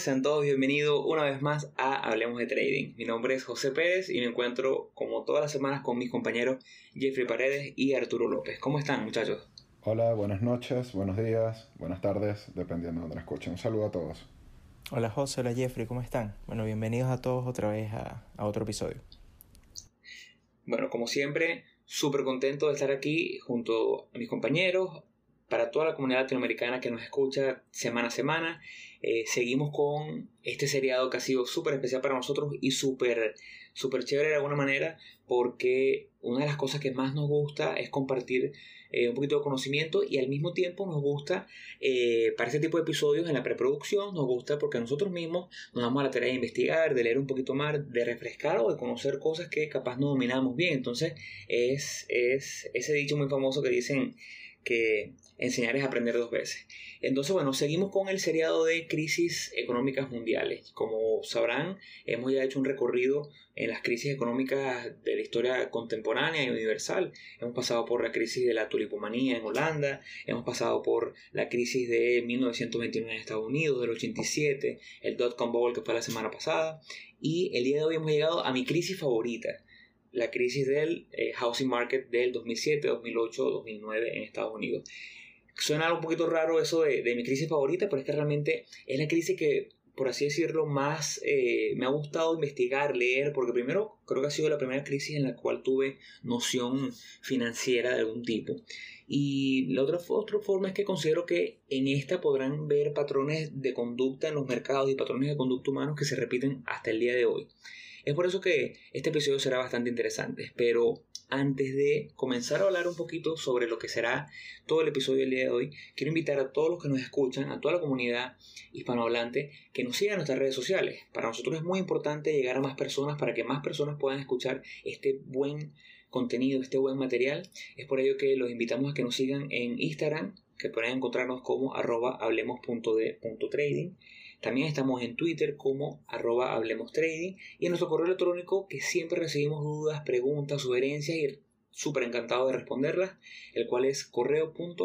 Sean todos bienvenidos una vez más a Hablemos de Trading. Mi nombre es José Pérez y me encuentro como todas las semanas con mis compañeros Jeffrey Paredes y Arturo López. ¿Cómo están muchachos? Hola, buenas noches, buenos días, buenas tardes, dependiendo de donde escuchen. Un saludo a todos. Hola José, hola Jeffrey, ¿cómo están? Bueno, bienvenidos a todos otra vez a, a otro episodio. Bueno, como siempre, súper contento de estar aquí junto a mis compañeros, para toda la comunidad latinoamericana que nos escucha semana a semana. Eh, seguimos con este seriado que ha sido súper especial para nosotros y súper super chévere de alguna manera porque una de las cosas que más nos gusta es compartir eh, un poquito de conocimiento y al mismo tiempo nos gusta eh, para este tipo de episodios en la preproducción nos gusta porque nosotros mismos nos damos a la tarea de investigar, de leer un poquito más, de refrescar o de conocer cosas que capaz no dominamos bien. Entonces es, es ese dicho muy famoso que dicen que enseñar es aprender dos veces. Entonces, bueno, seguimos con el seriado de crisis económicas mundiales. Como sabrán, hemos ya hecho un recorrido en las crisis económicas de la historia contemporánea y universal. Hemos pasado por la crisis de la tulipomanía en Holanda, hemos pasado por la crisis de 1929 en Estados Unidos, del 87, el dot-com bubble que fue la semana pasada, y el día de hoy hemos llegado a mi crisis favorita, la crisis del eh, housing market del 2007, 2008, 2009 en Estados Unidos. Suena un poquito raro eso de, mi crisis favorita, pero es que realmente es la crisis que, por así decirlo, más eh, me ha gustado investigar, leer, porque primero creo que ha sido la primera crisis en la cual tuve noción financiera de algún tipo. Y la otra, otra forma es que considero que en esta podrán ver patrones de conducta en los mercados y patrones de conducta humanos que se repiten hasta el día de hoy. Es por eso que este episodio será bastante interesante, pero antes de comenzar a hablar un poquito sobre lo que será todo el episodio del día de hoy, quiero invitar a todos los que nos escuchan, a toda la comunidad hispanohablante, que nos sigan en nuestras redes sociales. Para nosotros es muy importante llegar a más personas para que más personas puedan escuchar este buen contenido, este buen material. Es por ello que los invitamos a que nos sigan en Instagram, que pueden encontrarnos como arroba hablemos.de.trading también estamos en Twitter como arroba Hablemos Trading y en nuestro correo electrónico que siempre recibimos dudas, preguntas, sugerencias y súper encantado de responderlas, el cual es correo.htt.com.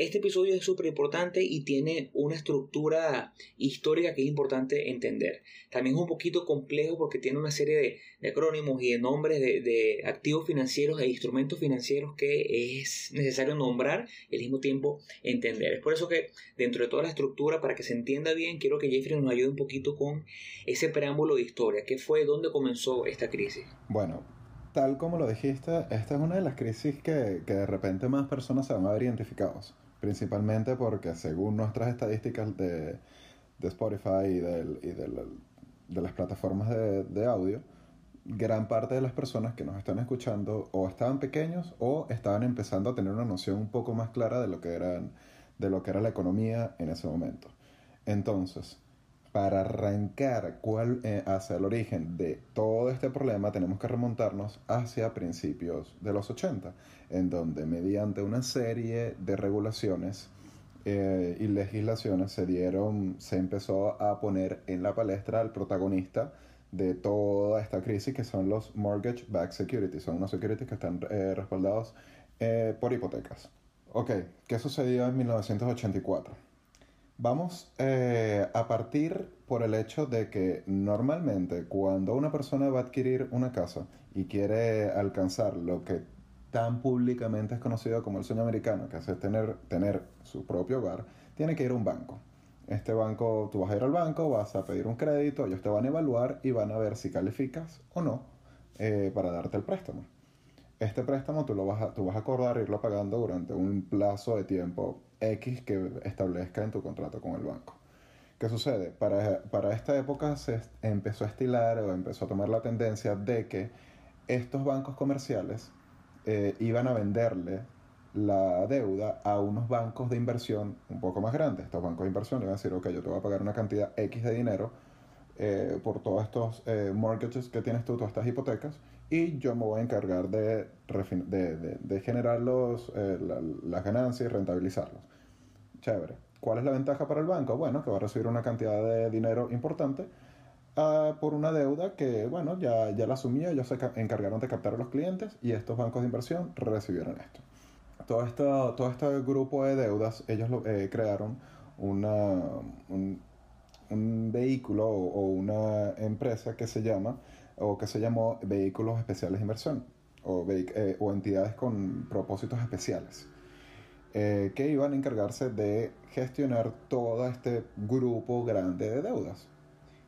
Este episodio es súper importante y tiene una estructura histórica que es importante entender. También es un poquito complejo porque tiene una serie de, acrónimos y de nombres de, activos financieros e instrumentos financieros que es necesario nombrar y al mismo tiempo entender. Es por eso que dentro de toda la estructura, para que se entienda bien, quiero que Jeffrey nos ayude un poquito con ese preámbulo de historia. ¿Qué fue? ¿Dónde comenzó esta crisis? Bueno, tal como lo dijiste, esta es una de las crisis que, que de repente más personas se van a ver identificados principalmente porque según nuestras estadísticas de, Spotify y, de las plataformas de, audio, gran parte de las personas que nos están escuchando o estaban pequeños o estaban empezando a tener una noción un poco más clara de lo que, eran, de lo que era la economía en ese momento. Entonces, para arrancar cuál, eh, hacia el origen de todo este problema tenemos que remontarnos hacia principios de los 80, en donde mediante una serie de regulaciones eh, y legislaciones se dieron, se empezó a poner en la palestra al protagonista de toda esta crisis que son los mortgage backed securities, son unos securities que están eh, respaldados por hipotecas. Ok, ¿qué sucedió en 1984? Vamos eh, a partir por el hecho de que normalmente cuando una persona va a adquirir una casa y quiere alcanzar lo que tan públicamente es conocido como el sueño americano, que es tener, tener su propio hogar, tiene que ir a un banco. Este banco, tú vas a ir al banco, vas a pedir un crédito, ellos te van a evaluar y van a ver si calificas o no eh, para darte el préstamo. Este préstamo tú, lo vas tú vas a acordar irlo pagando durante un plazo de tiempo X que establezca en tu contrato con el banco. ¿Qué sucede? Para, para esta época se empezó a estilar o empezó a tomar la tendencia de que estos bancos comerciales eh, iban a venderle la deuda a unos bancos de inversión un poco más grandes. Estos bancos de inversión iban a decir, ok, yo te voy a pagar una cantidad X de dinero eh, por todos estos eh, mortgages que tienes tú, todas estas hipotecas, y yo me voy a encargar de, de, generar los, eh, las ganancias y rentabilizarlos. Chévere. ¿Cuál es la ventaja para el banco? Bueno, que va a recibir una cantidad de dinero importante ah, por una deuda que, bueno, ya, ya la asumía, ellos se encargaron de captar a los clientes y estos bancos de inversión recibieron esto. Todo, esto, todo este grupo de deudas, ellos lo, crearon una, un, vehículo o, una empresa que se llama o que se llamó Vehículos Especiales de Inversión o, eh, o entidades con propósitos especiales. Eh, que iban a encargarse de gestionar todo este grupo grande de deudas.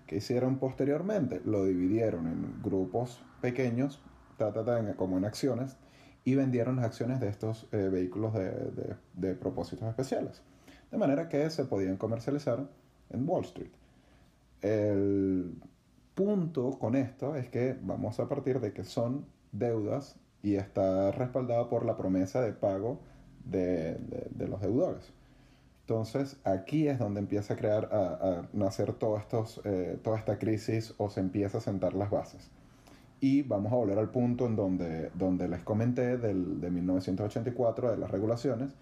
¿Qué hicieron posteriormente? Lo dividieron en grupos pequeños, como en acciones, y vendieron las acciones de estos eh, vehículos de, de, propósitos especiales. De manera que se podían comercializar en Wall Street. El punto con esto es que vamos a partir de que son deudas y está respaldado por la promesa de pago de, los deudores. Entonces aquí es donde empieza a crear, a, nacer todo estos, eh, toda esta crisis o se empieza a sentar las bases. Y vamos a volver al punto en donde, donde les comenté del, de 1984 de las regulaciones,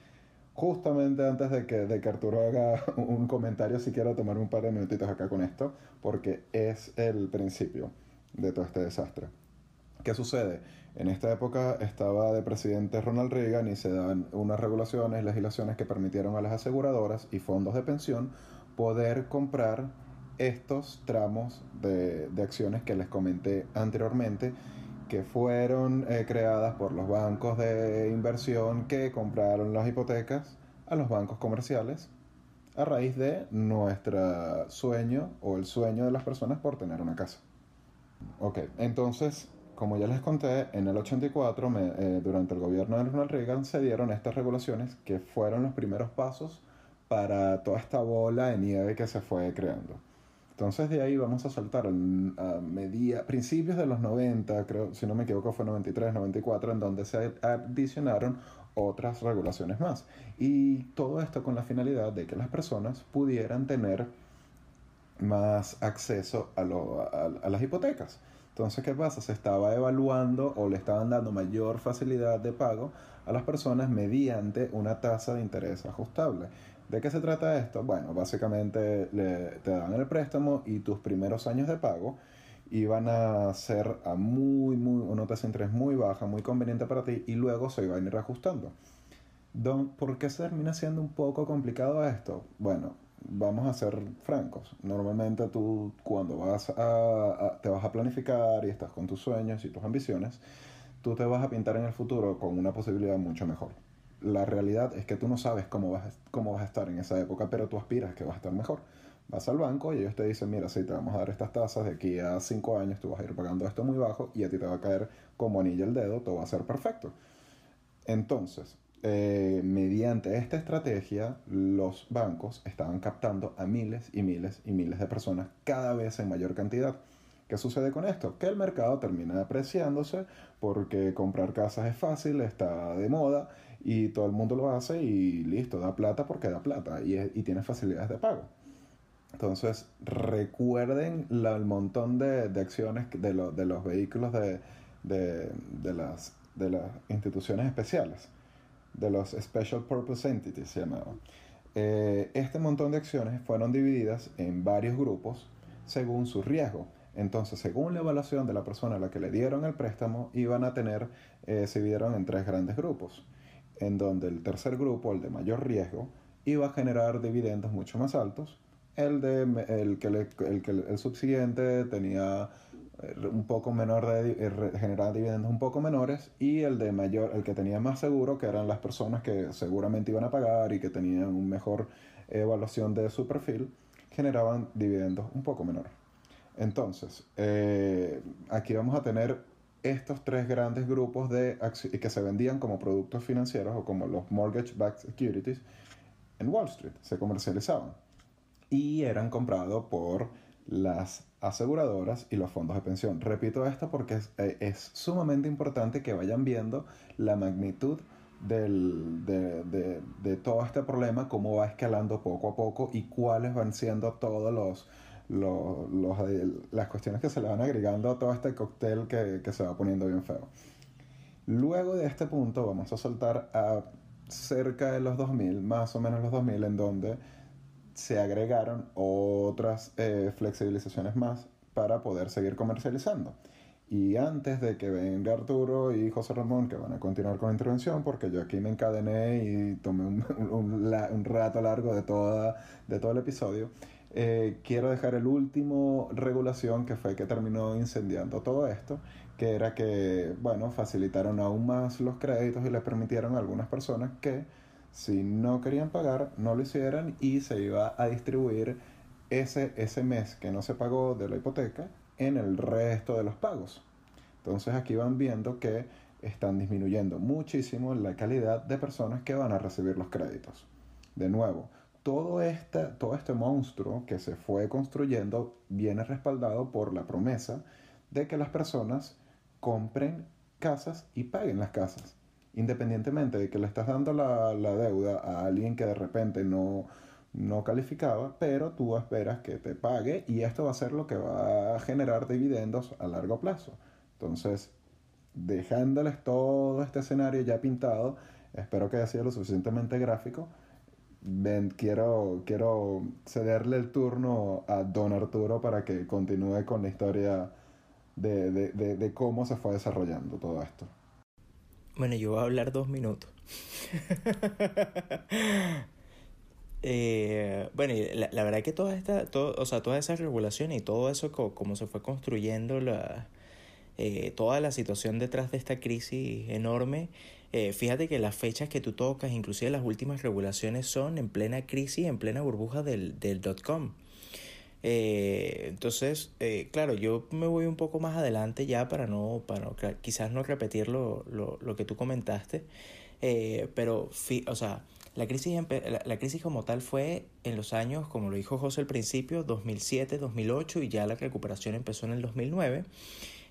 justamente antes de que, de que Arturo haga un comentario, si quiero tomar un par de minutitos acá con esto, porque es el principio de todo este desastre. ¿Qué sucede? En esta época estaba de presidente Ronald Reagan y se dan unas regulaciones, legislaciones que permitieron a las aseguradoras y fondos de pensión poder comprar estos tramos de, acciones que les comenté anteriormente, que fueron eh, creadas por los bancos de inversión que compraron las hipotecas a los bancos comerciales a raíz de nuestro sueño o el sueño de las personas por tener una casa. Ok, entonces como ya les conté, en el 84, eh, durante el gobierno de Ronald Reagan, se dieron estas regulaciones que fueron los primeros pasos para toda esta bola de nieve que se fue creando. Entonces de ahí vamos a saltar a principios de los 90, creo, si no me equivoco fue 93, 94, en donde se adicionaron otras regulaciones más. Y todo esto con la finalidad de que las personas pudieran tener más acceso a las hipotecas. Entonces, ¿qué pasa? Se estaba evaluando o le estaban dando mayor facilidad de pago a las personas mediante una tasa de interés ajustable. ¿De qué se trata esto? Bueno, básicamente te dan el préstamo y tus primeros años de pago iban a ser a muy, muy, una tasa de interés muy baja, muy conveniente para ti y luego se iban a ir ajustando. ¿Por qué se termina siendo un poco complicado esto? Bueno, vamos a ser francos. Normalmente tú cuando vas a, te vas a planificar y estás con tus sueños y tus ambiciones, tú te vas a pintar en el futuro con una posibilidad mucho mejor. La realidad es que tú no sabes cómo vas, cómo vas a estar en esa época, pero tú aspiras que vas a estar mejor. Vas al banco y ellos te dicen, mira, si te vamos a dar estas tasas, de aquí a cinco años tú vas a ir pagando esto muy bajo y a ti te va a caer como anilla el dedo, todo va a ser perfecto. Entonces, eh, mediante esta estrategia, los bancos estaban captando a miles y miles y miles de personas cada vez en mayor cantidad. ¿Qué sucede con esto? Que el mercado termina apreciándose porque comprar casas es fácil, está de moda y todo el mundo lo hace y listo, da plata porque da plata y, tiene facilidades de pago. Entonces, recuerden el montón de, acciones de, de, los vehículos de, las, de las instituciones especiales de los Special Purpose Entities, se llamaba. Eh, este montón de acciones fueron divididas en varios grupos según su riesgo. Entonces, según la evaluación de la persona a la que le dieron el préstamo, iban a tener, eh, se dividieron en tres grandes grupos, en donde el tercer grupo, el de mayor riesgo, iba a generar dividendos mucho más altos, el, de, el, que, el, que el subsiguiente tenía un poco menor de eh, generar dividendos un poco menores y el de mayor el que tenía más seguro que eran las personas que seguramente iban a pagar y que tenían una mejor evaluación de su perfil generaban dividendos un poco menores entonces eh, aquí vamos a tener estos tres grandes grupos de que se vendían como productos financieros o como los mortgage backed securities en Wall Street se comercializaban y eran comprados por las aseguradoras y los fondos de pensión. Repito esto porque eh, es, sumamente importante que vayan viendo la magnitud del, de, todo este problema, cómo va escalando poco a poco y cuáles van siendo todos los, los, eh, las cuestiones que se le van agregando a todo este cóctel que, que se va poniendo bien feo. Luego de este punto vamos a saltar a cerca de los 2000, más o menos los 2000, en donde se agregaron otras eh, flexibilizaciones más para poder seguir comercializando. Y antes de que venga Arturo y José Ramón, que van a continuar con la intervención, porque yo aquí me encadené y tomé un, un, rato largo de, toda, de todo el episodio, eh, quiero dejar el último regulación que fue que terminó incendiando todo esto, que era que, bueno, facilitaron aún más los créditos y les permitieron a algunas personas que si no querían pagar, no lo hicieran y se iba a distribuir ese, ese mes que no se pagó de la hipoteca en el resto de los pagos. Entonces aquí van viendo que están disminuyendo muchísimo la calidad de personas que van a recibir los créditos. De nuevo, todo este, todo este monstruo que se fue construyendo viene respaldado por la promesa de que las personas compren casas y paguen las casas. Independientemente de que le estás dando la, la deuda a alguien que de repente no, no calificaba, pero tú esperas que te pague y esto va a ser lo que va a generar dividendos a largo plazo. Entonces, dejándoles todo este escenario ya pintado, espero que haya sido lo suficientemente gráfico. quiero, quiero cederle el turno a Don Arturo para que continúe con la historia de, de, de cómo se fue desarrollando todo esto. Bueno, yo voy a hablar dos minutos. Eh, bueno, la, la, verdad que toda esta, todo, o sea, todas esas regulaciones y todo eso, como, se fue construyendo la, eh, toda la situación detrás de esta crisis enorme, eh, fíjate que las fechas que tú tocas, inclusive las últimas regulaciones, son en plena crisis, en plena burbuja del, del dot com. entonces, claro, yo me voy un poco más adelante ya para no, para quizás no repetir lo, lo, lo que tú comentaste, pero, o sea, la crisis, la, crisis como tal fue en los años, como lo dijo José al principio, 2007, 2008 y ya la recuperación empezó en el 2009,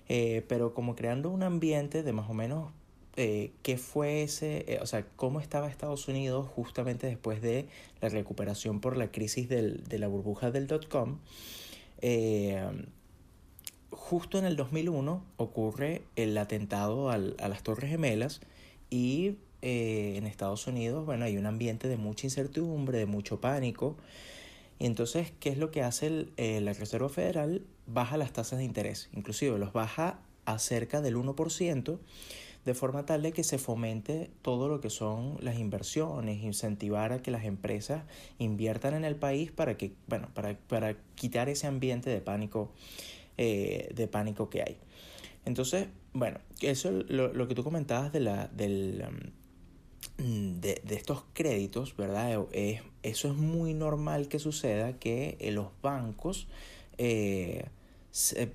eh, pero como creando un ambiente de más o menos eh, qué fue ese, eh, o sea, cómo estaba Estados Unidos justamente después de la recuperación por la crisis del, de la burbuja del dot-com. justo en el 2001 ocurre el atentado al, a las Torres Gemelas y eh, en Estados Unidos, bueno, hay un ambiente de mucha incertidumbre, de mucho pánico. Y entonces, ¿qué es lo que hace eh, la Reserva Federal? Baja las tasas de interés, inclusive los baja a cerca del 1%, de forma tal de que se fomente todo lo que son las inversiones, incentivar a que las empresas inviertan en el país para que, bueno, para, para quitar ese ambiente de pánico, eh, de pánico que hay. Entonces, bueno, eso lo, lo que tú comentabas de la, del, Mm, de, de, estos créditos, ¿verdad? Es, eso es muy normal que suceda que eh, los bancos eh,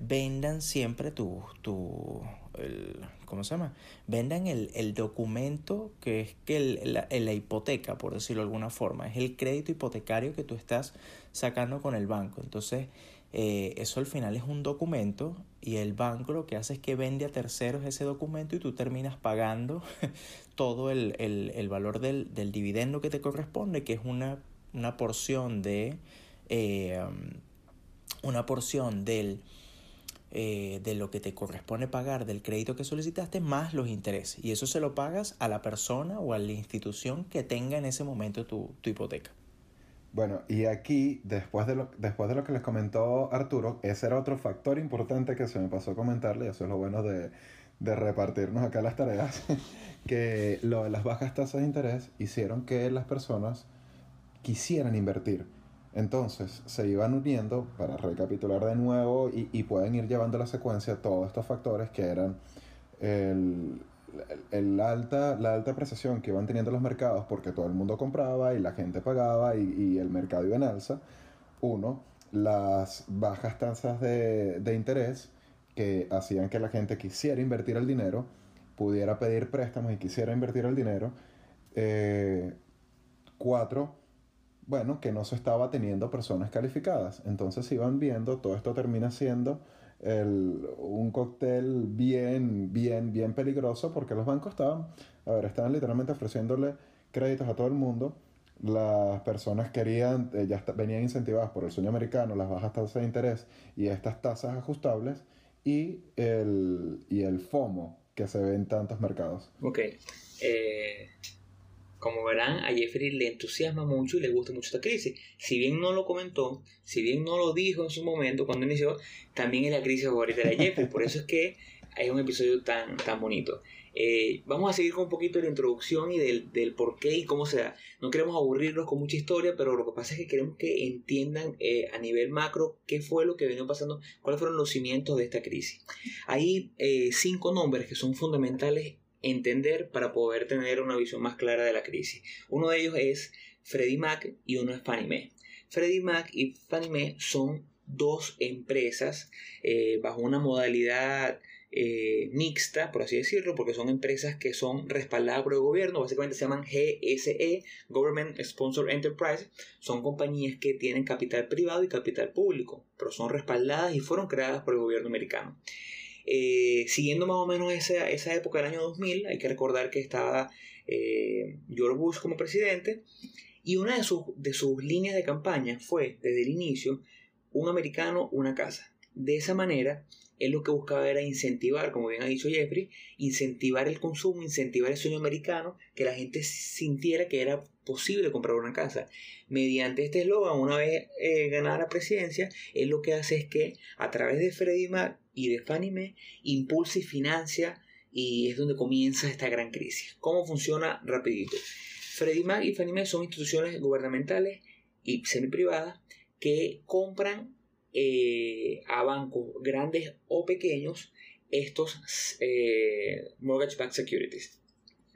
vendan siempre tu, tu el, ¿cómo se llama? Vendan el, el documento que es que el, la, la, hipoteca, por decirlo de alguna forma, es el crédito hipotecario que tú estás sacando con el banco. Entonces, eh, eso al final es un documento y el banco lo que hace es que vende a terceros ese documento y tú terminas pagando todo el, el, valor del, del, dividendo que te corresponde, que es una, una porción de eh, una porción del eh, de lo que te corresponde pagar del crédito que solicitaste más los intereses y eso se lo pagas a la persona o a la institución que tenga en ese momento tu, tu hipoteca. Bueno, y aquí, después de, lo, después de lo que les comentó Arturo, ese era otro factor importante que se me pasó a comentarle, y eso es lo bueno de, de repartirnos acá las tareas, que lo de las bajas tasas de interés hicieron que las personas quisieran invertir. Entonces se iban uniendo, para recapitular de nuevo, y, pueden ir llevando la secuencia todos estos factores que eran el, el alta, la alta apreciación que iban teniendo los mercados porque todo el mundo compraba y la gente pagaba y, el mercado iba en alza. Uno, las bajas tasas de, interés que hacían que la gente quisiera invertir el dinero, pudiera pedir préstamos y quisiera invertir el dinero. Eh, cuatro, bueno, que no se estaba teniendo personas calificadas. Entonces iban viendo, todo esto termina siendo el, un cóctel bien, bien, bien peligroso porque los bancos estaban, a ver, estaban literalmente ofreciéndole créditos a todo el mundo. Las personas querían, eh, venían incentivadas por el sueño americano, las bajas tasas de interés y estas tasas ajustables y el, y el FOMO que se ve en tantos mercados. Ok. Eh, como verán, a Jeffrey le entusiasma mucho y le gusta mucho esta crisis. Si bien no lo comentó, si bien no lo dijo en su momento cuando inició, también es la crisis favorita de Jeffrey. Por eso es que es un episodio tan, tan bonito. Eh, vamos a seguir con un poquito de la introducción y del, del, por qué y cómo se da. No queremos aburrirlos con mucha historia, pero lo que pasa es que queremos que entiendan eh, a nivel macro qué fue lo que vino pasando, cuáles fueron los cimientos de esta crisis. Hay eh, cinco nombres que son fundamentales entender para poder tener una visión más clara de la crisis. Uno de ellos es Freddie Mac y uno es Fannie Mae. Freddie Mac y Fannie Mae son dos empresas bajo una modalidad eh, mixta, por así decirlo, porque son empresas que son respaldadas por el gobierno, básicamente se llaman GSE, Government Sponsor Enterprise, son compañías que tienen capital privado y capital público, pero son respaldadas y fueron creadas por el gobierno americano. Eh, siguiendo más o menos esa, esa, época del año 2000, hay que recordar que estaba eh, George Bush como presidente y una de sus, de sus líneas de campaña fue, desde el inicio, un americano, una casa. De esa manera, él lo que buscaba era incentivar, como bien ha dicho Jeffrey, incentivar el consumo, incentivar el sueño americano, que la gente sintiera que era posible comprar una casa. Mediante este eslogan, una vez eh, ganada la presidencia, él lo que hace es que a través de Freddie Mac y de Fannie Mae impulsa y financia y es donde comienza esta gran crisis. ¿Cómo funciona? Rapidito. Freddie Mac y Fannie Mae son instituciones gubernamentales y semi privadas que compran eh, a bancos grandes o pequeños estos eh, mortgage-backed securities.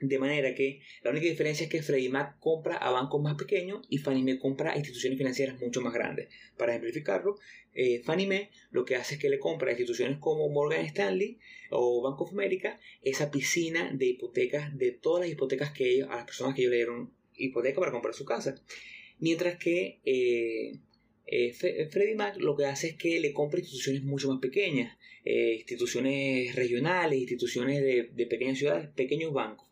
De manera que la única diferencia es que Freddie Mac compra a bancos más pequeños y Fannie Mae compra a instituciones financieras mucho más grandes. Para ejemplificarlo, eh, Fannie Mae lo que hace es que le compra a instituciones como Morgan Stanley o Bank of America esa piscina de hipotecas de todas las hipotecas que ellos, a las personas que ellos le dieron hipoteca para comprar su casa. Mientras que eh, Freddie Mac lo que hace es que le compra instituciones mucho más pequeñas, eh, instituciones regionales, instituciones de, pequeñas ciudades, pequeños bancos.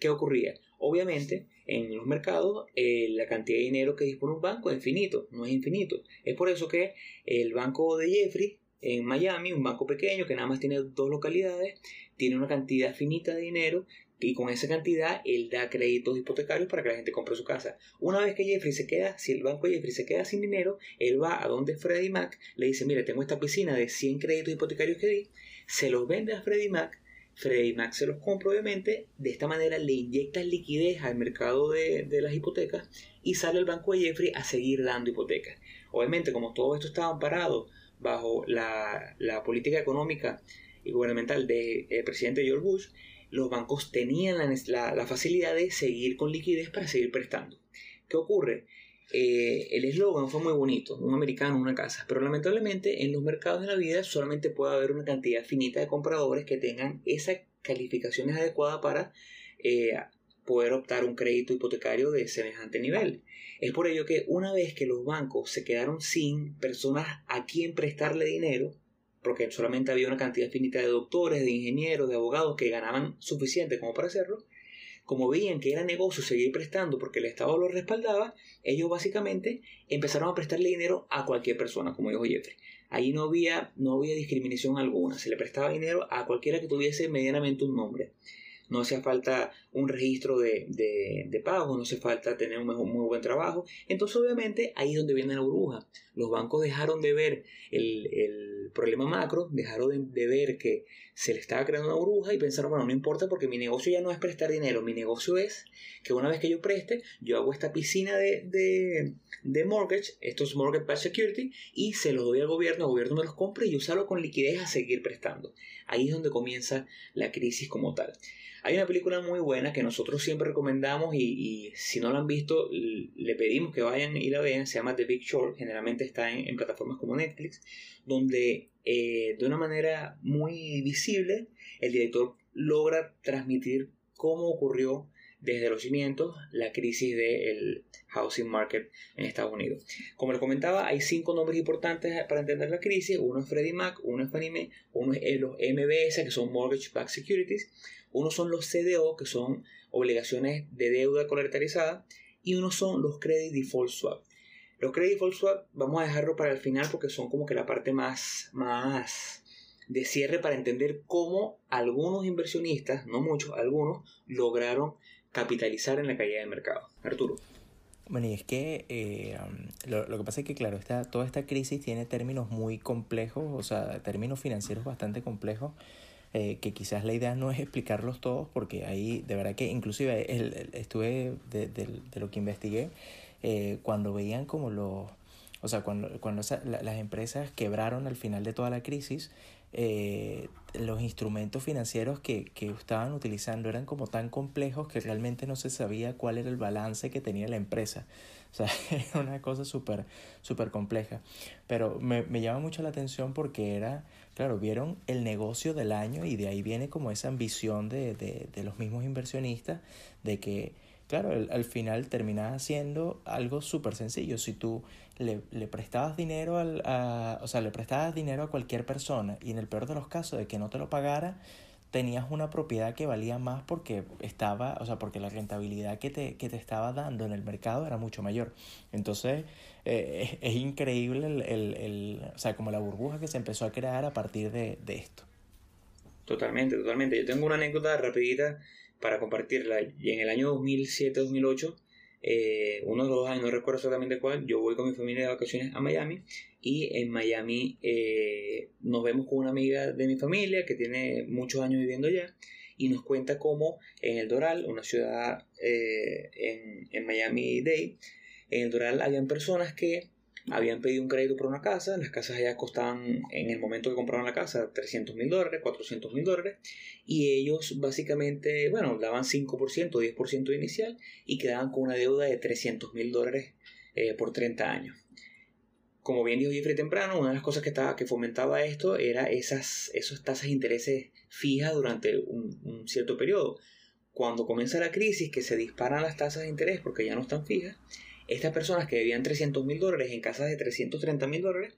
¿Qué ocurría? Obviamente, en los mercados, eh, la cantidad de dinero que dispone un banco es infinito, no es infinito. Es por eso que el banco de Jeffrey en Miami, un banco pequeño que nada más tiene dos localidades, tiene una cantidad finita de dinero y con esa cantidad él da créditos hipotecarios para que la gente compre su casa. Una vez que Jeffrey se queda, si el banco de Jeffrey se queda sin dinero, él va a donde Freddie Mac, le dice, mire, tengo esta piscina de 100 créditos hipotecarios que di, se los vende a Freddie Mac, Freddie Mac se los compra obviamente, de esta manera le inyecta liquidez al mercado de, las hipotecas y sale el banco de Jeffrey a seguir dando hipotecas. Obviamente, como todo esto estaba amparado bajo la, política económica y gubernamental del presidente George Bush, los bancos tenían la, facilidad de seguir con liquidez para seguir prestando. ¿Qué ocurre? Eh, el eslogan fue muy bonito, un americano, una casa, pero lamentablemente en los mercados de la vida solamente puede haber una cantidad finita de compradores que tengan esas calificaciones adecuadas para eh, poder optar un crédito hipotecario de semejante nivel. Es por ello que una vez que los bancos se quedaron sin personas a quien prestarle dinero, porque solamente había una cantidad finita de doctores, de ingenieros, de abogados que ganaban suficiente como para hacerlo, como veían que era negocio seguir prestando porque el Estado lo respaldaba, ellos básicamente empezaron a prestarle dinero a cualquier persona, como dijo Jeffrey. Ahí no había, no había discriminación alguna, se le prestaba dinero a cualquiera que tuviese medianamente un nombre no hacía falta un registro de, de, pago, no hace falta tener un muy buen trabajo. Entonces, obviamente, ahí es donde viene la burbuja. Los bancos dejaron de ver el, problema macro, dejaron de, ver que se le estaba creando una burbuja y pensaron, bueno, no importa porque mi negocio ya no es prestar dinero, mi negocio es que una vez que yo preste, yo hago esta piscina de, de, de mortgage, estos mortgage backed security, y se los doy al gobierno, el gobierno me los compra y yo salgo con liquidez a seguir prestando. Ahí es donde comienza la crisis como tal. Hay una película muy buena que nosotros siempre recomendamos y, si no la han visto le pedimos que vayan y la vean, se llama The Big Short, generalmente está en, plataformas como Netflix, donde eh, de una manera muy visible el director logra transmitir cómo ocurrió desde los cimientos la crisis del housing market en Estados Unidos. Como les comentaba, hay cinco nombres importantes para entender la crisis. Uno es Freddie Mac, uno es Fannie Mae, uno es los MBS, que son Mortgage Backed Securities, uno son los CDO, que son obligaciones de deuda colateralizada, y uno son los Credit Default Swap. Los Credit Swap vamos a dejarlo para el final porque son como que la parte más, más de cierre para entender cómo algunos inversionistas, no muchos, algunos, lograron capitalizar en la caída de mercado. Arturo. Bueno, y es que eh, lo, lo, que pasa es que, claro, esta, toda esta crisis tiene términos muy complejos, o sea, términos financieros bastante complejos, eh, que quizás la idea no es explicarlos todos, porque ahí de verdad que inclusive estuve de, de, lo que investigué, eh, cuando veían como los, o sea, cuando, cuando las empresas quebraron al final de toda la crisis, eh, los instrumentos financieros que, que, estaban utilizando eran como tan complejos que realmente no se sabía cuál era el balance que tenía la empresa. O sea, era una cosa súper, súper compleja. Pero me, me llama mucho la atención porque era, claro, vieron el negocio del año y de ahí viene como esa ambición de, de, de los mismos inversionistas de que, claro, al final terminaba siendo algo súper sencillo. Si tú le, prestabas dinero al, a, o sea, le prestabas dinero a cualquier persona y en el peor de los casos de que no te lo pagara, tenías una propiedad que valía más porque estaba, o sea, porque la rentabilidad que te, que te estaba dando en el mercado era mucho mayor. Entonces, eh, es, increíble el, el, el, o sea, como la burbuja que se empezó a crear a partir de, de esto. Totalmente, totalmente. Yo tengo una anécdota rapidita para compartirla. Y en el año 2007-2008 eh, uno de los años, no recuerdo exactamente cuál, yo voy con mi familia de vacaciones a Miami y en Miami eh, nos vemos con una amiga de mi familia que tiene muchos años viviendo allá y nos cuenta cómo en el Doral, una ciudad eh, en, en Miami Dade, en el Doral habían personas que habían pedido un crédito por una casa, las casas allá costaban en el momento que compraron la casa 300 mil dólares, 400 mil dólares, y ellos básicamente, bueno, daban 5%, 10% inicial y quedaban con una deuda de 300 mil dólares eh, por 30 años. Como bien dijo Jeffrey temprano, una de las cosas que, estaba, que fomentaba esto era esas, esas tasas de intereses fijas durante un, un cierto periodo. Cuando comienza la crisis, que se disparan las tasas de interés porque ya no están fijas, estas personas que debían 300 mil dólares en casas de 330 mil dólares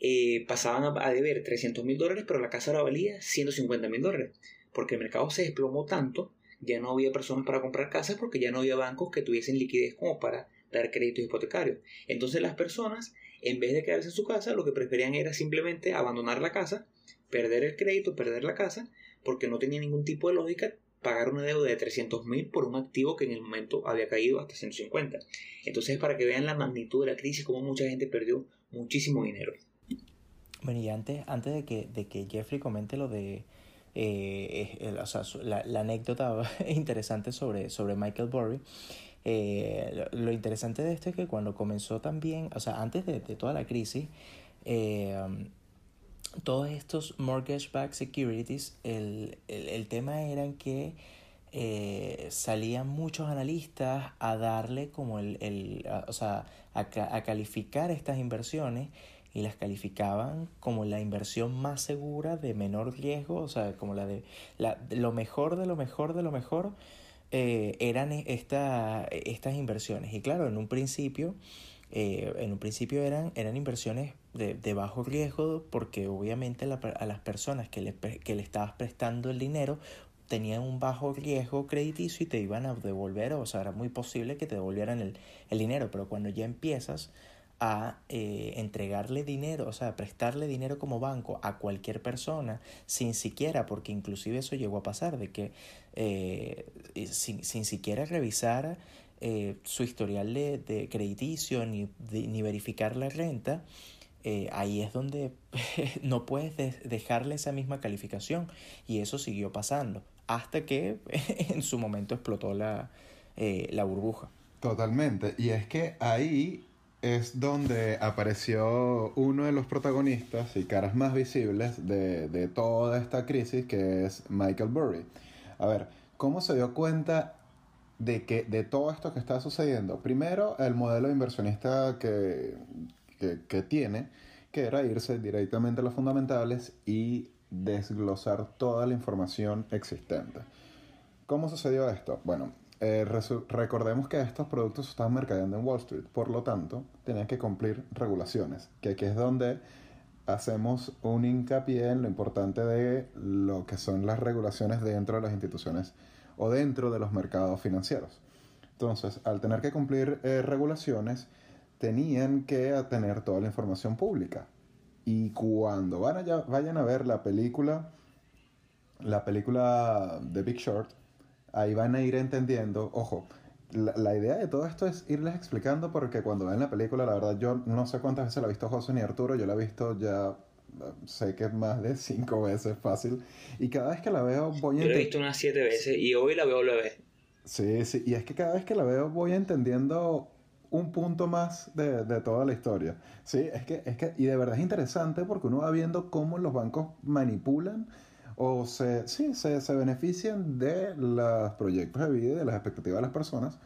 eh, pasaban a, deber 300 mil dólares, pero la casa ahora valía 150 mil dólares, porque el mercado se desplomó tanto, ya no había personas para comprar casas porque ya no había bancos que tuviesen liquidez como para dar créditos hipotecarios. Entonces las personas, en vez de quedarse en su casa, lo que preferían era simplemente abandonar la casa, perder el crédito, perder la casa, porque no tenía ningún tipo de lógica pagar una deuda de 300 mil por un activo que en el momento había caído hasta 150. Entonces, para que vean la magnitud de la crisis, como mucha gente perdió muchísimo dinero. Bueno, y antes, antes de, que, de que Jeffrey comente lo de eh, o sea, la, anécdota interesante sobre, sobre Michael Burry, eh, lo, interesante de esto es que cuando comenzó también, o sea, antes de, toda la crisis, eh, todos estos mortgage-backed securities, el, el, el, tema era que eh, salían muchos analistas a darle como el, el o sea, a, a, calificar estas inversiones y las calificaban como la inversión más segura de menor riesgo, o sea, como la de la, lo mejor de lo mejor de lo mejor eh, eran esta, estas inversiones. Y claro, en un principio eh, en un principio eran, eran inversiones de, bajo riesgo porque obviamente la, a las personas que le, que le estabas prestando el dinero tenían un bajo riesgo crediticio y te iban a devolver, o sea, era muy posible que te devolvieran el, el dinero, pero cuando ya empiezas a eh, entregarle dinero, o sea, prestarle dinero como banco a cualquier persona sin siquiera, porque inclusive eso llegó a pasar, de que eh, sin, sin siquiera revisar eh, su historial de, de crediticio ni, ni, verificar la renta, eh, ahí es donde no puedes de dejarle esa misma calificación. Y eso siguió pasando hasta que en su momento explotó la, eh, la burbuja. Totalmente. Y es que ahí es donde apareció uno de los protagonistas y caras más visibles de, de toda esta crisis, que es Michael Burry. A ver, ¿cómo se dio cuenta de que de todo esto que está sucediendo, primero el modelo inversionista que, que, tiene, que era irse directamente a los fundamentales y desglosar toda la información existente. ¿Cómo sucedió esto? Bueno, eh, recordemos que estos productos estaban mercadeando en Wall Street, por lo tanto, tenían que cumplir regulaciones, que aquí es donde hacemos un hincapié en lo importante de lo que son las regulaciones dentro de las instituciones o dentro de los mercados financieros. Entonces, al tener que cumplir eh, regulaciones, tenían que tener toda la información pública. Y cuando van allá, vayan a ver la película, la película The Big Short, ahí van a ir entendiendo, ojo, la, la, idea de todo esto es irles explicando porque cuando ven la película, la verdad, yo no sé cuántas veces la ha visto José ni Arturo, yo la he visto ya sé que es más de cinco veces fácil. Y cada vez que la veo voy. Yo la he visto unas siete veces y hoy la veo la vez. Sí, sí, y es que cada vez que la veo voy entendiendo un punto más de, toda la historia. Sí, es que, es que, y de verdad es interesante porque uno va viendo cómo los bancos manipulan o se, sí, se, se benefician de los proyectos de vida y de las expectativas de las personas,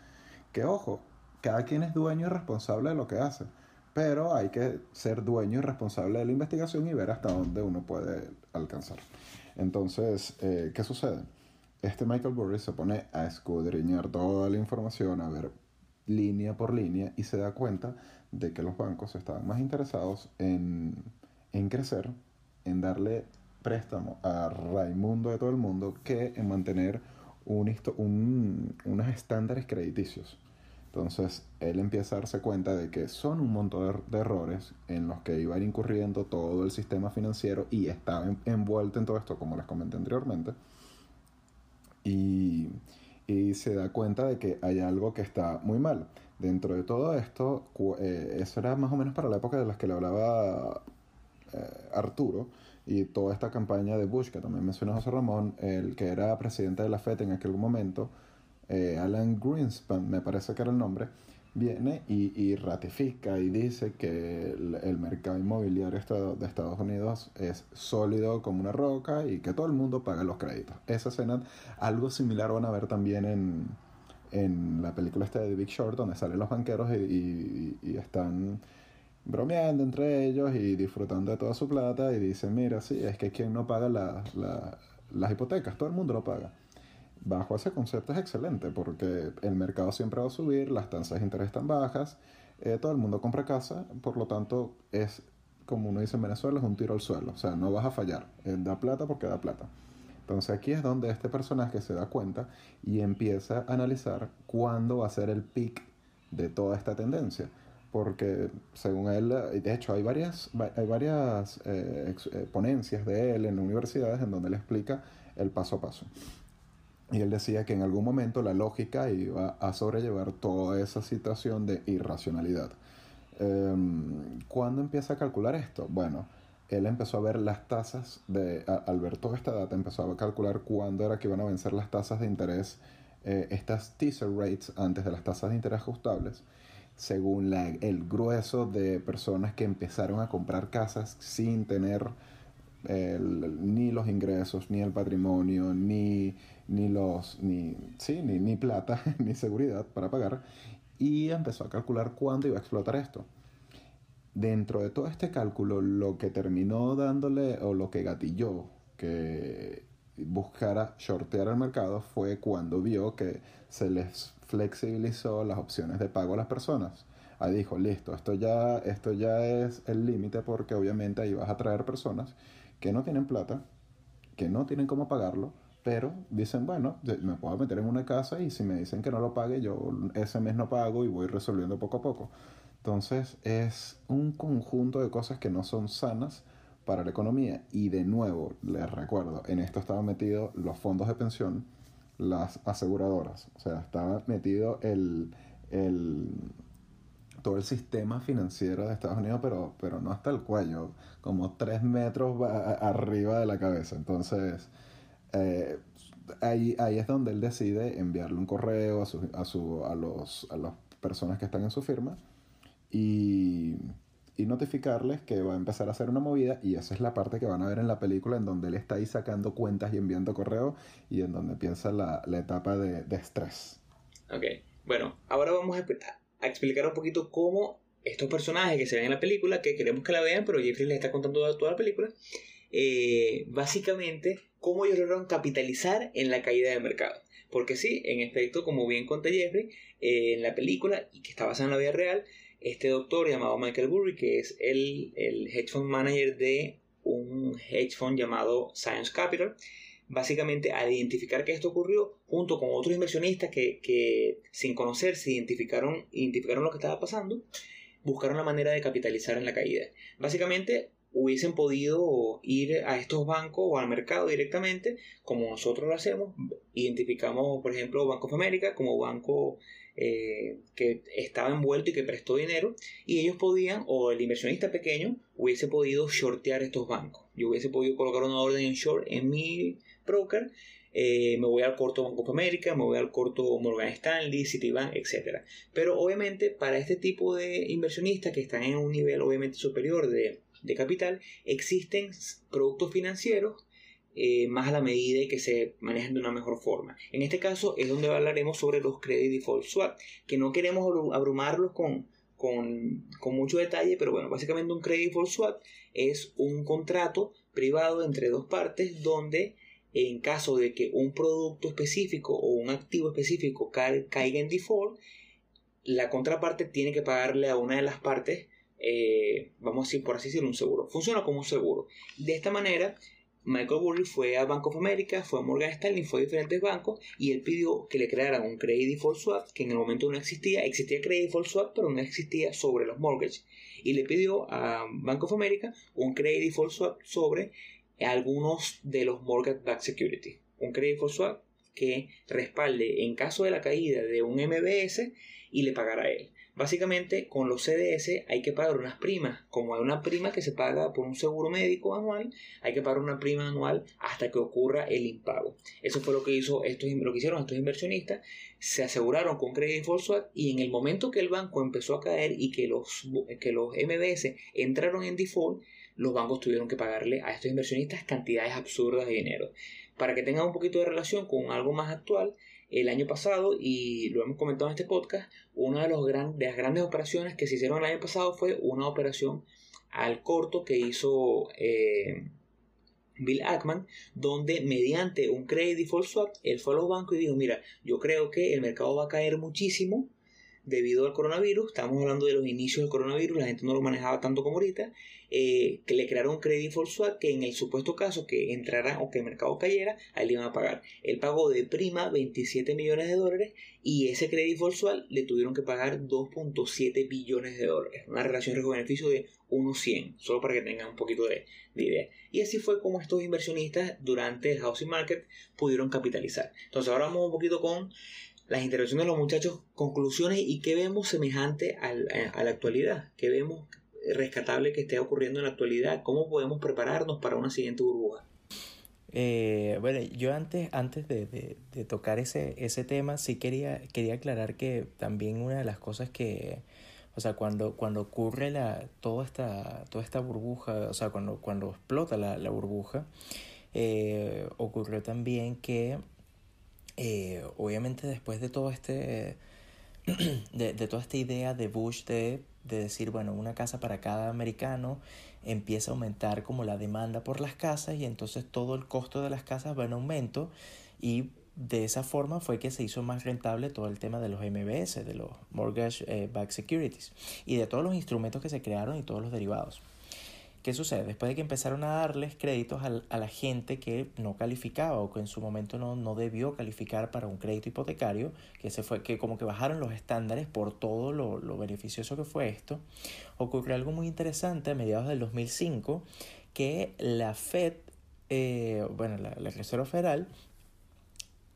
que ojo, cada quien es dueño y responsable de lo que hace, pero hay que ser dueño y responsable de la investigación y ver hasta dónde uno puede alcanzar. Entonces, eh, ¿qué sucede? Este Michael Burry se pone a escudriñar toda la información, a ver línea por línea y se da cuenta de que los bancos estaban más interesados en, en crecer, en darle préstamo a Raimundo de todo el mundo que en mantener un, un, unos estándares crediticios. Entonces él empieza a darse cuenta de que son un montón de, errores en los que iba a ir incurriendo todo el sistema financiero y estaba envuelto en todo esto, como les comenté anteriormente. Y, y, se da cuenta de que hay algo que está muy mal. Dentro de todo esto, eh, eso era más o menos para la época de las que le hablaba eh, Arturo, y toda esta campaña de Bush, que también mencionó José Ramón, el que era presidente de la FED en aquel momento, eh, Alan Greenspan, me parece que era el nombre, viene y, ratifica y dice que el, mercado inmobiliario de Estados Unidos es sólido como una roca y que todo el mundo paga los créditos. Esa escena, algo similar van a ver también en, en la película esta de Big Short, donde salen los banqueros y, y están bromeando entre ellos y disfrutando de toda su plata y dicen, mira, sí, es que quien no paga las hipotecas, todo el mundo lo paga. Bajo ese concepto es excelente porque el mercado siempre va a subir, las tasas de interés están bajas, eh, todo el mundo compra casa, por lo tanto es, como uno dice en Venezuela, es un tiro al suelo, o sea, no vas a fallar, eh, da plata porque da plata. Entonces aquí es donde este personaje se da cuenta y empieza a analizar cuándo va a ser el pic de toda esta tendencia porque según él, de hecho hay varias, hay varias eh, eh, ponencias de él en universidades en donde él explica el paso a paso. Y él decía que en algún momento la lógica iba a sobrellevar toda esa situación de irracionalidad. Em, ¿Cuándo empieza a calcular esto? Bueno, él empezó a ver las tasas de, al ver toda esta data, empezó a calcular cuándo era que iban a vencer las tasas de interés, eh, estas teaser rates antes de las tasas de interés ajustables según el grueso de personas que empezaron a comprar casas sin tener ni los ingresos, ni el patrimonio, ni, ni los, ni, sí, ni, ni plata, ni seguridad para pagar, y empezó a calcular cuándo iba a explotar esto. Dentro de todo este cálculo, lo que terminó dándole, o lo que gatilló que buscara shortear el mercado fue cuando vio que se les flexibilizó las opciones de pago a las personas. Ahí dijo, listo, esto ya, esto ya es el límite porque obviamente ahí vas a traer personas que no tienen plata, que no tienen cómo pagarlo, pero dicen, bueno, me puedo meter en una casa y si me dicen que no lo pague, yo ese mes no pago y voy resolviendo poco a poco. Entonces es un conjunto de cosas que no son sanas para la economía. Y de nuevo, les recuerdo, en esto estaban metidos los fondos de pensión, las aseguradoras. O sea, estaba metido el, el, todo el sistema financiero de Estados Unidos, pero, pero no hasta el cuello, como tres metros arriba de la cabeza. Entonces, eh, ahí, ahí es donde él decide enviarle un correo a, su, a, su, a, los, a las personas que están en su firma y y notificarles que va a empezar a hacer una movida y esa es la parte que van a ver en la película en donde él está ahí sacando cuentas y enviando correo y en donde piensa la, la etapa de, de, estrés. Ok, bueno, ahora vamos a, explicar un poquito cómo estos personajes que se ven en la película, que queremos que la vean, pero Jeffrey les está contando toda, toda la película, eh, básicamente cómo ellos lograron capitalizar en la caída del mercado. Porque sí, en efecto, como bien conté Jeffrey, eh, en la película, y que está basada en la vida real, este doctor llamado Michael Burry, que es el, el hedge fund manager de un hedge fund llamado Science Capital, básicamente al identificar que esto ocurrió, junto con otros inversionistas que, que sin conocerse identificaron, identificaron lo que estaba pasando, buscaron la manera de capitalizar en la caída. Básicamente hubiesen podido ir a estos bancos o al mercado directamente, como nosotros lo hacemos. Identificamos, por ejemplo, Banco of America como banco eh, que estaba envuelto y que prestó dinero, y ellos podían, o el inversionista pequeño, hubiese podido shortear estos bancos. Yo hubiese podido colocar una orden en short en mi broker. Eh, me voy al corto Banco of America, me voy al corto Morgan Stanley, Citibank, etc. Pero obviamente para este tipo de inversionistas que están en un nivel obviamente superior de, de capital, existen productos financieros eh, más a la medida y que se manejen de una mejor forma. En este caso es donde hablaremos sobre los credit default swap, que no queremos abrumarlos con, con, con, mucho detalle, pero bueno, básicamente un credit default swap es un contrato privado entre dos partes donde en caso de que un producto específico o un activo específico caiga en default, la contraparte tiene que pagarle a una de las partes, eh, vamos a decir, por así decirlo, un seguro. Funciona como un seguro. De esta manera, Michael Burry fue a Bank of America, fue a Morgan Stanley, fue a diferentes bancos y él pidió que le crearan un Credit Default Swap que en el momento no existía. Existía Credit Default Swap, pero no existía sobre los mortgages. Y le pidió a Bank of America un Credit Default Swap sobre algunos de los Mortgage Backed Security. Un Credit Default Swap que respalde en caso de la caída de un MBS y le pagará a él. Básicamente, con los CDS hay que pagar unas primas. Como hay una prima que se paga por un seguro médico anual, hay que pagar una prima anual hasta que ocurra el impago. Eso fue lo que, hizo estos, lo que hicieron estos inversionistas. Se aseguraron con Credit Default Swap y en el momento que el banco empezó a caer y que los, que los MBS entraron en default, los bancos tuvieron que pagarle a estos inversionistas cantidades absurdas de dinero. Para que tengan un poquito de relación con algo más actual, el año pasado, y lo hemos comentado en este podcast, una de, las grandes operaciones que se hicieron el año pasado fue una operación al corto que hizo eh, Bill Ackman, donde mediante un credit default swap, él fue a los bancos y dijo, mira, yo creo que el mercado va a caer muchísimo debido al coronavirus, estamos hablando de los inicios del coronavirus, la gente no lo manejaba tanto como ahorita, eh, que le crearon un credit for swap que en el supuesto caso que entrara o que el mercado cayera, ahí le iban a pagar. Él pagó de prima 27 millones de dólares y ese credit for swap le tuvieron que pagar 2.7 billones de dólares. Una relación riesgo-beneficio de 1.100, solo para que tengan un poquito de, de, idea. Y así fue como estos inversionistas durante el housing market pudieron capitalizar. Entonces ahora vamos un poquito con las intervenciones de los muchachos, conclusiones y qué vemos semejante a la actualidad, qué vemos rescatable que esté ocurriendo en la actualidad, cómo podemos prepararnos para una siguiente burbuja. Eh, bueno, yo antes, antes de, de, tocar ese, ese tema, sí quería, quería aclarar que también una de las cosas que, o sea, cuando, cuando ocurre la, toda, esta, toda esta burbuja, o sea, cuando, cuando explota la, la burbuja, eh, ocurrió también que, eh, obviamente después de todo este, de, toda esta idea de Bush de de decir, bueno, una casa para cada americano empieza a aumentar como la demanda por las casas y entonces todo el costo de las casas va en aumento y de esa forma fue que se hizo más rentable todo el tema de los MBS, de los Mortgage eh, Backed Securities y de todos los instrumentos que se crearon y todos los derivados. ¿Qué sucede? Después de que empezaron a darles créditos a, la gente que no calificaba o que en su momento no, debió calificar para un crédito hipotecario, que, se fue, que como que bajaron los estándares por todo lo, beneficioso que fue esto, ocurrió algo muy interesante a mediados del 2005, que la Fed, eh, bueno, la, Reserva Federal,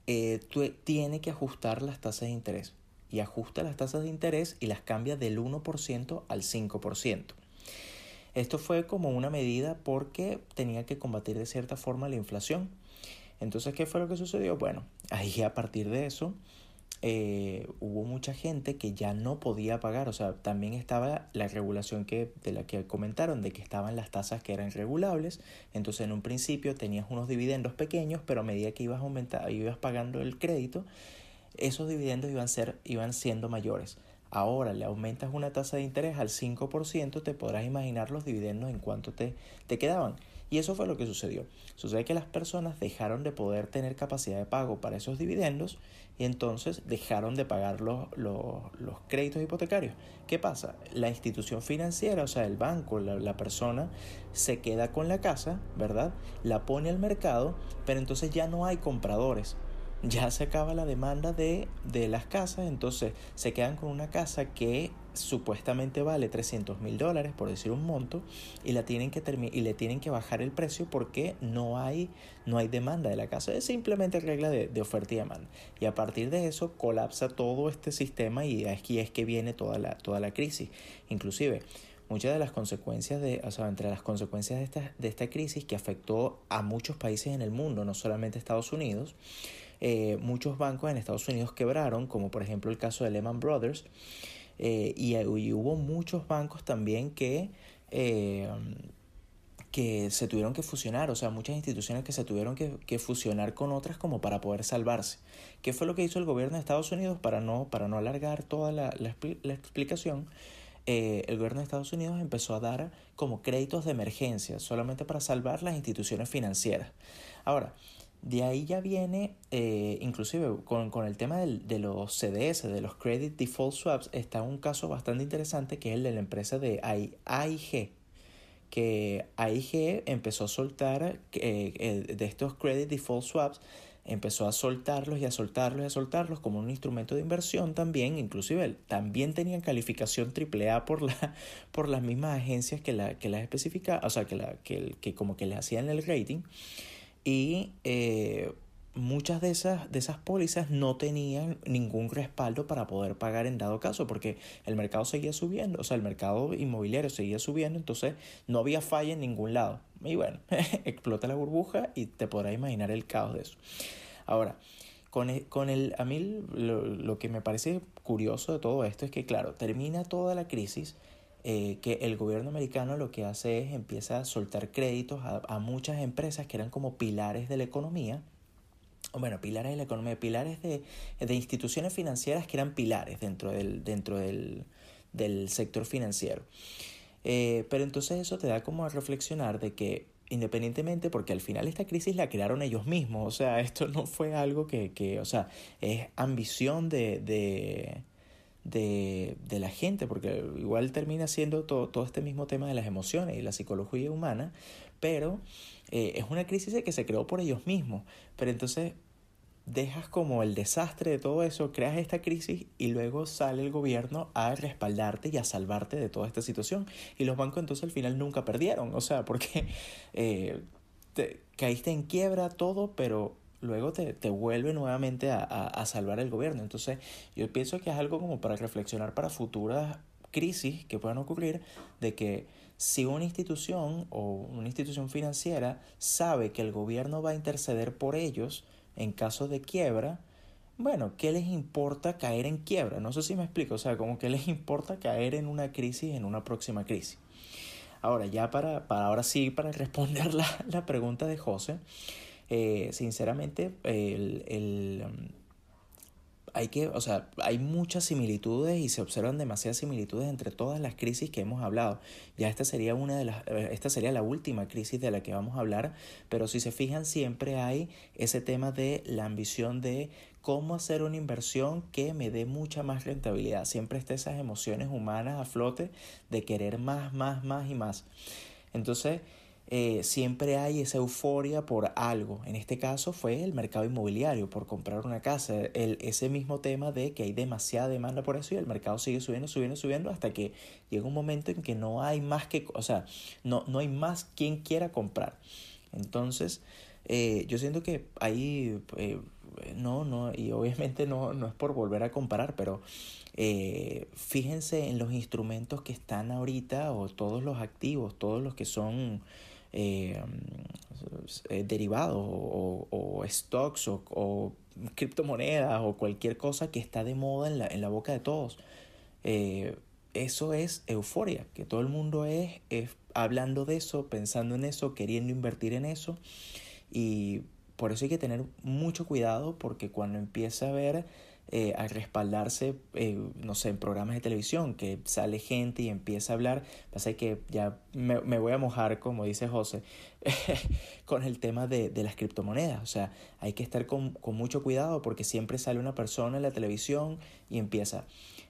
eh, tiene que ajustar las tasas de interés. Y ajusta las tasas de interés y las cambia del 1% al 5%. Esto fue como una medida porque tenía que combatir de cierta forma la inflación. Entonces, ¿qué fue lo que sucedió? Bueno, ahí a partir de eso eh, hubo mucha gente que ya no podía pagar, o sea, también estaba la regulación que, de la que comentaron, de que estaban las tasas que eran regulables, entonces en un principio tenías unos dividendos pequeños, pero a medida que ibas, aumentando, ibas pagando el crédito, esos dividendos iban, ser, iban siendo mayores ahora le aumentas una tasa de interés al 5%, te podrás imaginar los dividendos en cuánto te, te quedaban. Y eso fue lo que sucedió. Sucede que las personas dejaron de poder tener capacidad de pago para esos dividendos y entonces dejaron de pagar los, los, créditos hipotecarios. ¿Qué pasa? La institución financiera, o sea, el banco, la, persona, se queda con la casa, ¿verdad? La pone al mercado, pero entonces ya no hay compradores. Ya se acaba la demanda de, de las casas, entonces se quedan con una casa que supuestamente vale 300 mil dólares, por decir un monto, y, la tienen que y le tienen que bajar el precio porque no hay, no hay demanda de la casa. Es simplemente regla de, de, oferta y demanda. Y a partir de eso colapsa todo este sistema y aquí es que viene toda la, toda la crisis. Inclusive, muchas de las consecuencias de, o sea, entre las consecuencias de esta, de esta crisis que afectó a muchos países en el mundo, no solamente Estados Unidos, eh, muchos bancos en Estados Unidos quebraron, como por ejemplo el caso de Lehman Brothers, eh, y, hubo muchos bancos también que, eh, que se tuvieron que fusionar, o sea, muchas instituciones que se tuvieron que, fusionar con otras como para poder salvarse. ¿Qué fue lo que hizo el gobierno de Estados Unidos para no, para no alargar toda la, explicación? el gobierno de Estados Unidos empezó a dar como créditos de emergencia solamente para salvar las instituciones financieras. Ahora, de ahí ya viene, eh, inclusive con, con, el tema del, de los CDS, de los Credit Default Swaps, está un caso bastante interesante que es el de la empresa de AIG, que AIG empezó a soltar eh, de estos Credit Default Swaps, empezó a soltarlos y a soltarlos y a soltarlos como un instrumento de inversión también, inclusive también tenían calificación AAA por, la, por las mismas agencias que, la, que las especificaban, o sea, que, la, que, que como que le hacían el rating y eh, muchas de esas, de esas pólizas no tenían ningún respaldo para poder pagar en dado caso, porque el mercado seguía subiendo, o sea, el mercado inmobiliario seguía subiendo, entonces no había falla en ningún lado. Y bueno, explota la burbuja y te podrás imaginar el caos de eso. Ahora, con el, con el a mí lo, lo que me parece curioso de todo esto es que, claro, termina toda la crisis, eh, que el gobierno americano lo que hace es empieza a soltar créditos a, a, muchas empresas que eran como pilares de la economía, bueno, pilares de la economía, pilares de, de instituciones financieras que eran pilares dentro del, dentro del, del sector financiero. Eh, pero entonces eso te da como a reflexionar de que independientemente, porque al final esta crisis la crearon ellos mismos, o sea, esto no fue algo que, que o sea, es ambición de, de de, de, la gente, porque igual termina siendo todo, todo, este mismo tema de las emociones y la psicología humana, pero eh, es una crisis que se creó por ellos mismos. Pero entonces dejas como el desastre de todo eso, creas esta crisis y luego sale el gobierno a respaldarte y a salvarte de toda esta situación. Y los bancos entonces al final nunca perdieron, o sea, porque eh, te, caíste en quiebra todo, pero luego te, te vuelve nuevamente a, a, salvar el gobierno. Entonces, yo pienso que es algo como para reflexionar para futuras crisis que puedan ocurrir, de que si una institución o una institución financiera sabe que el gobierno va a interceder por ellos en caso de quiebra, bueno, ¿qué les importa caer en quiebra? No sé si me explico, o sea, como que les importa caer en una crisis, en una próxima crisis. Ahora, ya para, para ahora sí, para responder la, la pregunta de José, eh, sinceramente, el, el, um, hay que, o sea, hay muchas similitudes y se observan demasiadas similitudes entre todas las crisis que hemos hablado. Ya esta sería una de las, eh, esta sería la última crisis de la que vamos a hablar, pero si se fijan siempre hay ese tema de la ambición de cómo hacer una inversión que me dé mucha más rentabilidad. Siempre está esas emociones humanas a flote de querer más, más, más y más. Entonces, eh, siempre hay esa euforia por algo. En este caso fue el mercado inmobiliario, por comprar una casa. El, ese mismo tema de que hay demasiada demanda por eso y el mercado sigue subiendo, subiendo, subiendo hasta que llega un momento en que no hay más que, o sea, no, no hay más quien quiera comprar. Entonces, eh, yo siento que ahí, eh, no, no, y obviamente no, no es por volver a comparar, pero eh, fíjense en los instrumentos que están ahorita o todos los activos, todos los que son eh, eh, derivados o, o, stocks o, o, criptomonedas o cualquier cosa que está de moda en la, en la boca de todos. Eh, eso es euforia, que todo el mundo es, es hablando de eso, pensando en eso, queriendo invertir en eso. Y por eso hay que tener mucho cuidado porque cuando empieza a ver eh, a respaldarse, eh, no sé, en programas de televisión, que sale gente y empieza a hablar. Pasa que ya me, me voy a mojar, como dice José, con el tema de, de, las criptomonedas. O sea, hay que estar con, con mucho cuidado porque siempre sale una persona en la televisión y empieza,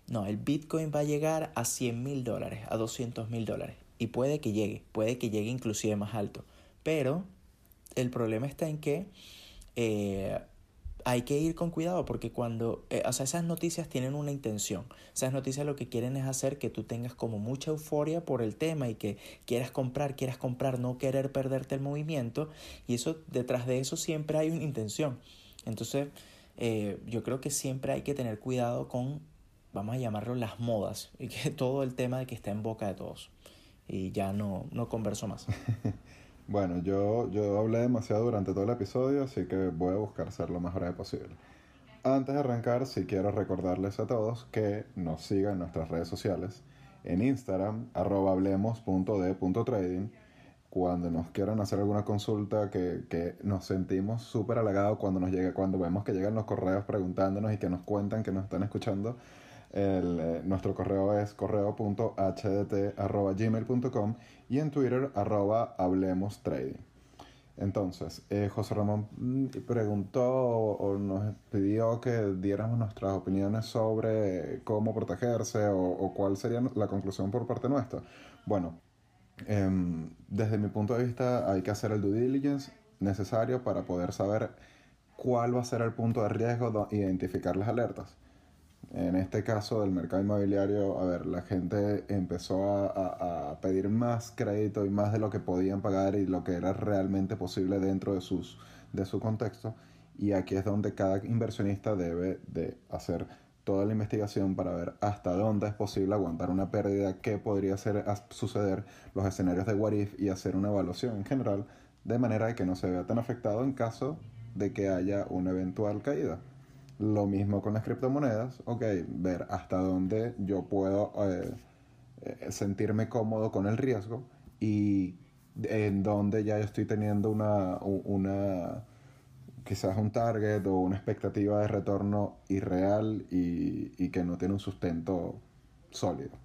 no, el Bitcoin va a llegar a 100 mil dólares, a 200 mil dólares. Y puede que llegue, puede que llegue inclusive más alto. Pero el problema está en que... Eh, hay que ir con cuidado porque cuando, eh, o sea, esas noticias tienen una intención. Esas noticias lo que quieren es hacer que tú tengas como mucha euforia por el tema y que quieras comprar, quieras comprar, no querer perderte el movimiento. Y eso, detrás de eso siempre hay una intención. Entonces, eh, yo creo que siempre hay que tener cuidado con, vamos a llamarlo las modas, y que todo el tema de que está en boca de todos. Y ya no, no converso más. Bueno, yo, yo hablé demasiado durante todo el episodio, así que voy a buscar ser lo más breve posible. Antes de arrancar, sí quiero recordarles a todos que nos sigan en nuestras redes sociales. En Instagram, arroba hablemos.de.trading. Cuando nos quieran hacer alguna consulta que, que nos sentimos súper halagados cuando, nos cuando vemos que llegan los correos preguntándonos y que nos cuentan que nos están escuchando, el, eh, nuestro correo es correo.hdt.gmail.com y en Twitter arroba hablemos trading. Entonces, eh, José Ramón mm, preguntó o, nos pidió que diéramos nuestras opiniones sobre cómo protegerse o, cuál sería la conclusión por parte nuestra. Bueno, em, desde mi punto de vista hay que hacer el due diligence necesario para poder saber cuál va a ser el punto de riesgo, identificar las alertas. En este caso del mercado inmobiliario, a ver, la gente empezó a, pedir más crédito y más de lo que podían pagar y lo que era realmente posible dentro de, sus, de su contexto. Y aquí es donde cada inversionista debe de hacer toda la investigación para ver hasta dónde es posible aguantar una pérdida, qué podría ser, suceder, los escenarios de what if y hacer una evaluación en general de manera de que no se vea tan afectado en caso de que haya una eventual caída. Lo mismo con las criptomonedas, ok, ver hasta dónde yo puedo eh, eh, sentirme cómodo con el riesgo y en dónde ya estoy teniendo una, una, quizás un target o una expectativa de retorno irreal y, y que no tiene un sustento sólido.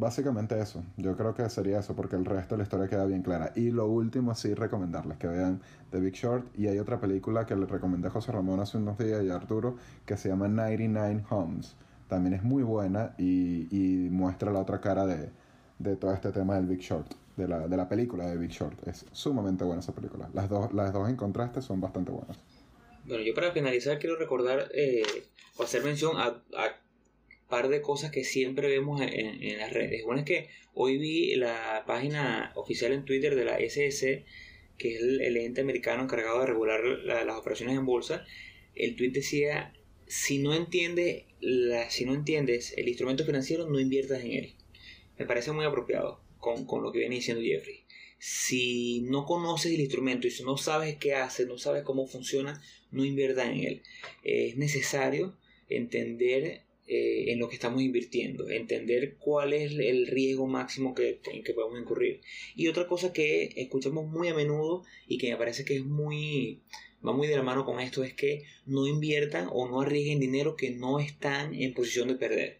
Básicamente eso, yo creo que sería eso, porque el resto de la historia queda bien clara. Y lo último, sí, recomendarles que vean The Big Short. Y hay otra película que le recomendé a José Ramón hace unos días y a Arturo, que se llama 99 Homes. También es muy buena y, y muestra la otra cara de, de, todo este tema del Big Short, de la, de la película de Big Short. Es sumamente buena esa película. Las dos, las dos en contraste son bastante buenas. Bueno, yo para finalizar quiero recordar eh, o hacer mención a, a par de cosas que siempre vemos en, las redes. Bueno, es que hoy vi la página oficial en Twitter de la SS, que es el, ente americano encargado de regular las operaciones en bolsa. El tweet decía, si no, entiendes la, si no entiendes el instrumento financiero, no inviertas en él. Me parece muy apropiado con, con lo que viene diciendo Jeffrey. Si no conoces el instrumento y si no sabes qué hace, no sabes cómo funciona, no inviertas en él. Es necesario entender eh, en lo que estamos invirtiendo, entender cuál es el riesgo máximo que, en que podemos incurrir. Y otra cosa que escuchamos muy a menudo y que me parece que es muy va muy de la mano con esto es que no inviertan o no arriesguen dinero que no están en posición de perder.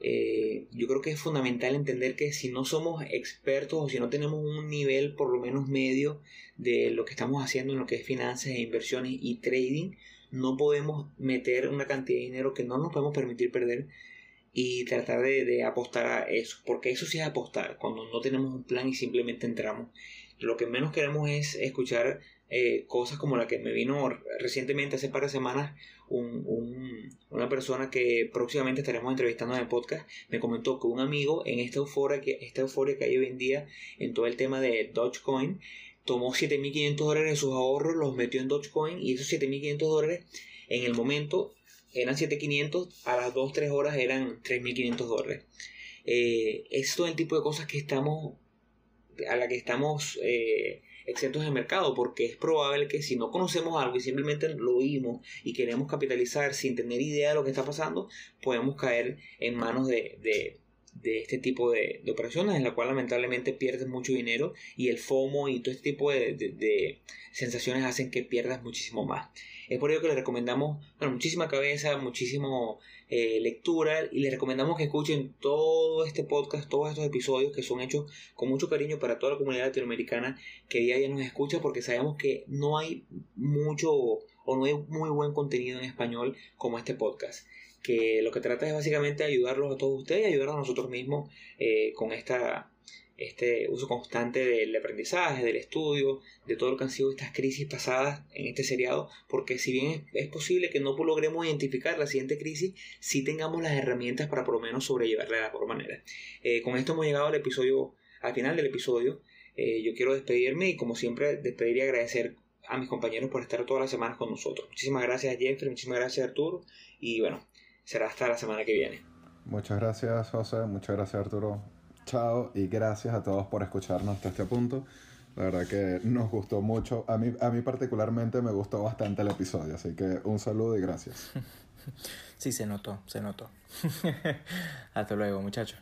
Eh, yo creo que es fundamental entender que si no somos expertos o si no tenemos un nivel por lo menos medio de lo que estamos haciendo en lo que es finanzas e inversiones y trading, no podemos meter una cantidad de dinero que no nos podemos permitir perder y tratar de, apostar a eso, porque eso sí es apostar, cuando no tenemos un plan y simplemente entramos. Lo que menos queremos es escuchar eh, cosas como la que me vino recientemente, hace par de semanas, una persona que próximamente estaremos entrevistando en el podcast, me comentó que un amigo en esta euforia que, esta euforia que hay hoy en día en todo el tema de Dogecoin, tomó 7.500 dólares de sus ahorros, los metió en Dogecoin y esos 7.500 dólares en el momento eran 7.500, a las 2-3 horas eran 3.500 dólares. Eh, es todo el tipo de cosas que estamos, a la que estamos eh, exentos del mercado, porque es probable que si no conocemos algo y simplemente lo oímos y queremos capitalizar sin tener idea de lo que está pasando, podemos caer en manos de de este tipo de, operaciones en la cual lamentablemente pierdes mucho dinero y el FOMO y todo este tipo de, sensaciones hacen que pierdas muchísimo más. Es por ello que les recomendamos muchísima cabeza, muchísimo eh, lectura y les recomendamos que escuchen todo este podcast, todos estos episodios que son hechos con mucho cariño para toda la comunidad latinoamericana que día a día nos escucha porque sabemos que no hay mucho o no hay muy buen contenido en español como este podcast que lo que trata es básicamente ayudarlos a todos ustedes y a nosotros mismos eh, con esta este uso constante del aprendizaje, del estudio, de todo lo que han sido estas crisis pasadas en este seriado, porque si bien es, posible que no logremos identificar la siguiente crisis, sí tengamos las herramientas para por lo menos sobrellevarla de la mejor manera. Eh, con esto hemos llegado al episodio, al final del episodio. Eh, yo quiero despedirme y como siempre despedir y agradecer a mis compañeros por estar todas las semanas con nosotros. Muchísimas gracias Jeffrey, muchísimas gracias Arturo y bueno, será hasta la semana que viene. Muchas gracias José, muchas gracias Arturo. Chao y gracias a todos por escucharnos hasta este punto. La verdad que nos gustó mucho. A mí, a mí particularmente me gustó bastante el episodio, así que un saludo y gracias. Sí, se notó, se notó. hasta luego, muchachos.